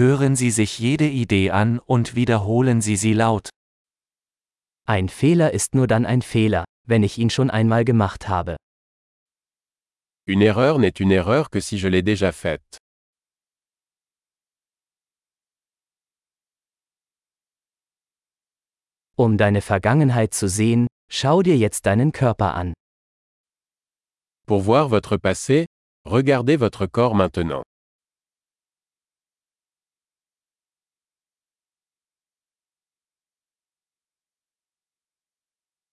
Hören Sie sich jede Idee an und wiederholen Sie sie laut. Ein Fehler ist nur dann ein Fehler, wenn ich ihn schon einmal gemacht habe. Une erreur n'est une erreur que si je l'ai déjà faite. Um deine Vergangenheit zu sehen, schau dir jetzt deinen Körper an. Pour voir votre passé, regardez votre corps maintenant.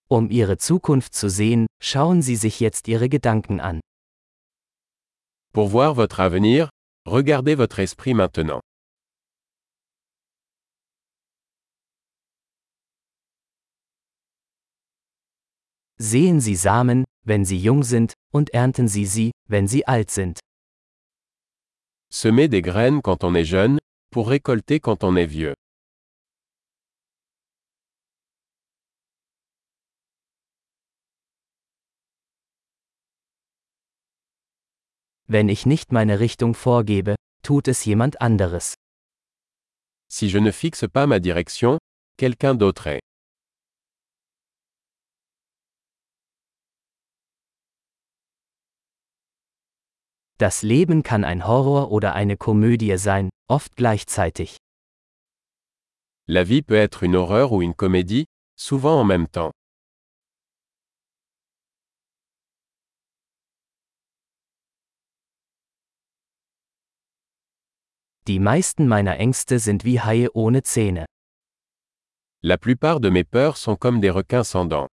Um ihre Zukunft zu sehen, schauen Sie sich jetzt Ihre Gedanken an. Pour voir votre avenir, regardez votre esprit maintenant. Sehen Sie Samen, wenn sie jung sind, und ernten Sie sie, wenn sie alt sind. Semez des graines quand on est jeune, pour récolter quand on est vieux. Wenn ich nicht meine Richtung vorgebe, tut es jemand anderes. Si je ne fixe pas ma direction, quelqu'un d'autre est. Das Leben kann ein Horror oder eine Komödie sein, oft gleichzeitig. La vie peut être une horreur ou une comédie, souvent en même temps. Die meisten meiner Ängste sind wie Haie ohne Zähne. La plupart de mes peurs sont comme des requins sans dents.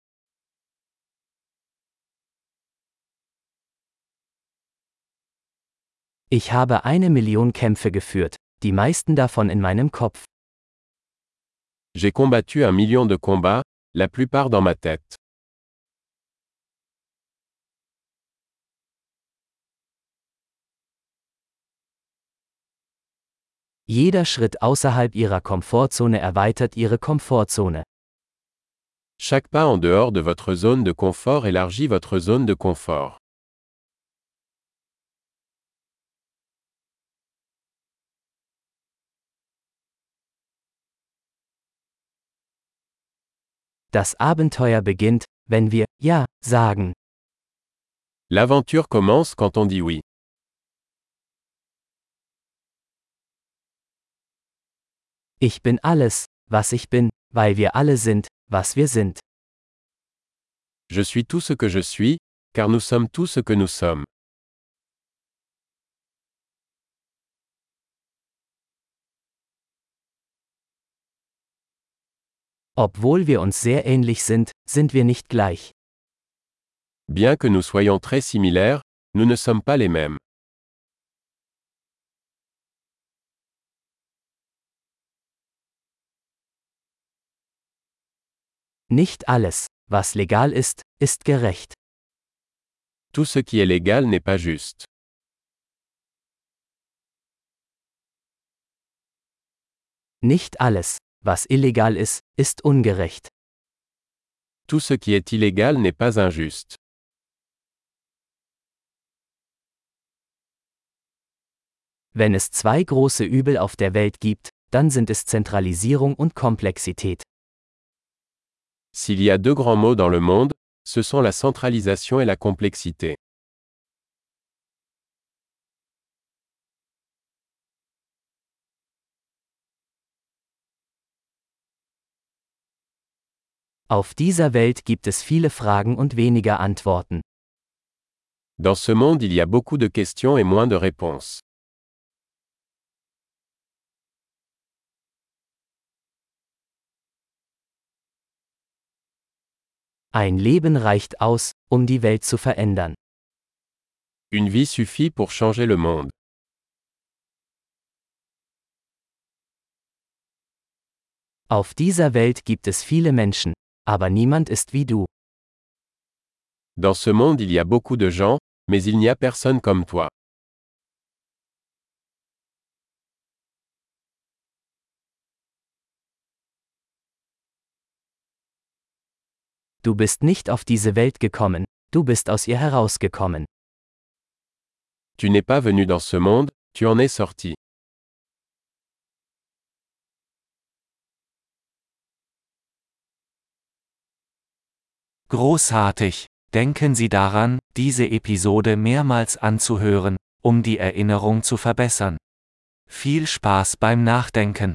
Ich habe eine Million Kämpfe geführt, die meisten davon in meinem Kopf. J'ai combattu un million de combats, la plupart dans ma tête. Jeder Schritt außerhalb ihrer Komfortzone erweitert ihre Komfortzone. Chaque pas en dehors de votre zone de confort élargit votre zone de confort. Das Abenteuer beginnt, wenn wir Ja sagen. L'aventure commence quand on dit oui. Ich bin alles, was ich bin, weil wir alle sind, was wir sind. Je suis tout ce que je suis, car nous sommes tout ce que nous sommes. Obwohl wir uns sehr ähnlich sind, sind wir nicht gleich. Bien que nous soyons très similaires, nous ne sommes pas les mêmes. Nicht alles, was legal ist, ist gerecht. Tout ce qui est légal n'est pas juste. Nicht alles, was illegal ist, ist ungerecht. Tout ce qui est illégal n'est pas injuste. Wenn es zwei große Übel auf der Welt gibt, dann sind es Zentralisierung und Komplexität. S'il y a deux grands mots dans le monde, ce sont la centralisation et la complexité. Auf dieser Welt gibt es viele Fragen und weniger Antworten. Dans ce monde il y a beaucoup de questions et moins de réponses. Ein Leben reicht aus, um die Welt zu verändern. Une vie suffit pour changer le monde. Auf dieser Welt gibt es viele Menschen, aber niemand ist wie du. Dans ce monde il y a beaucoup de gens, mais il n'y a personne comme toi. Du bist nicht auf diese Welt gekommen, du bist aus ihr herausgekommen. Tu n'es pas venu dans ce monde, tu en es sorti. Großartig! Denken Sie daran, diese Episode mehrmals anzuhören, um die Erinnerung zu verbessern. Viel Spaß beim Nachdenken!